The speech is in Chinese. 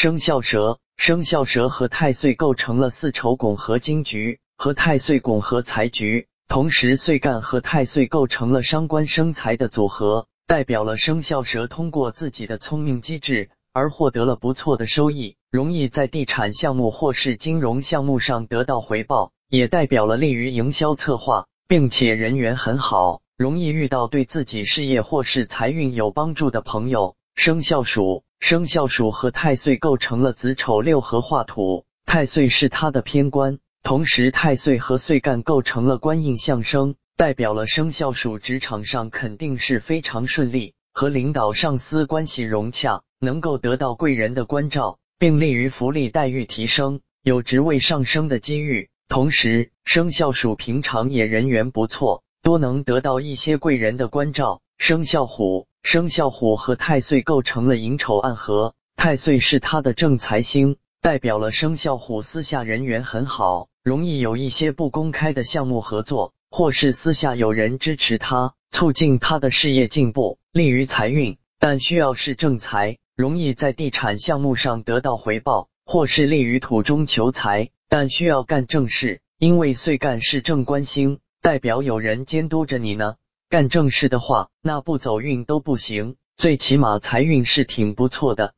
生肖蛇，生肖蛇和太岁构成了四丑拱合金局，和太岁拱合财局。同时，岁干和太岁构成了伤官生财的组合，代表了生肖蛇通过自己的聪明机智而获得了不错的收益，容易在地产项目或是金融项目上得到回报，也代表了利于营销策划，并且人缘很好，容易遇到对自己事业或是财运有帮助的朋友。生肖鼠。生肖鼠和太岁构成了子丑六合化土，太岁是他的偏官，同时太岁和岁干构成了官印相生，代表了生肖鼠职场上肯定是非常顺利，和领导上司关系融洽，能够得到贵人的关照，并利于福利待遇提升，有职位上升的机遇。同时，生肖鼠平常也人缘不错，多能得到一些贵人的关照。生肖虎。生肖虎和太岁构成了寅丑暗合，太岁是他的正财星，代表了生肖虎私下人缘很好，容易有一些不公开的项目合作，或是私下有人支持他，促进他的事业进步，利于财运。但需要是正财，容易在地产项目上得到回报，或是利于土中求财，但需要干正事，因为岁干是正官星，代表有人监督着你呢。干正事的话，那不走运都不行，最起码财运是挺不错的。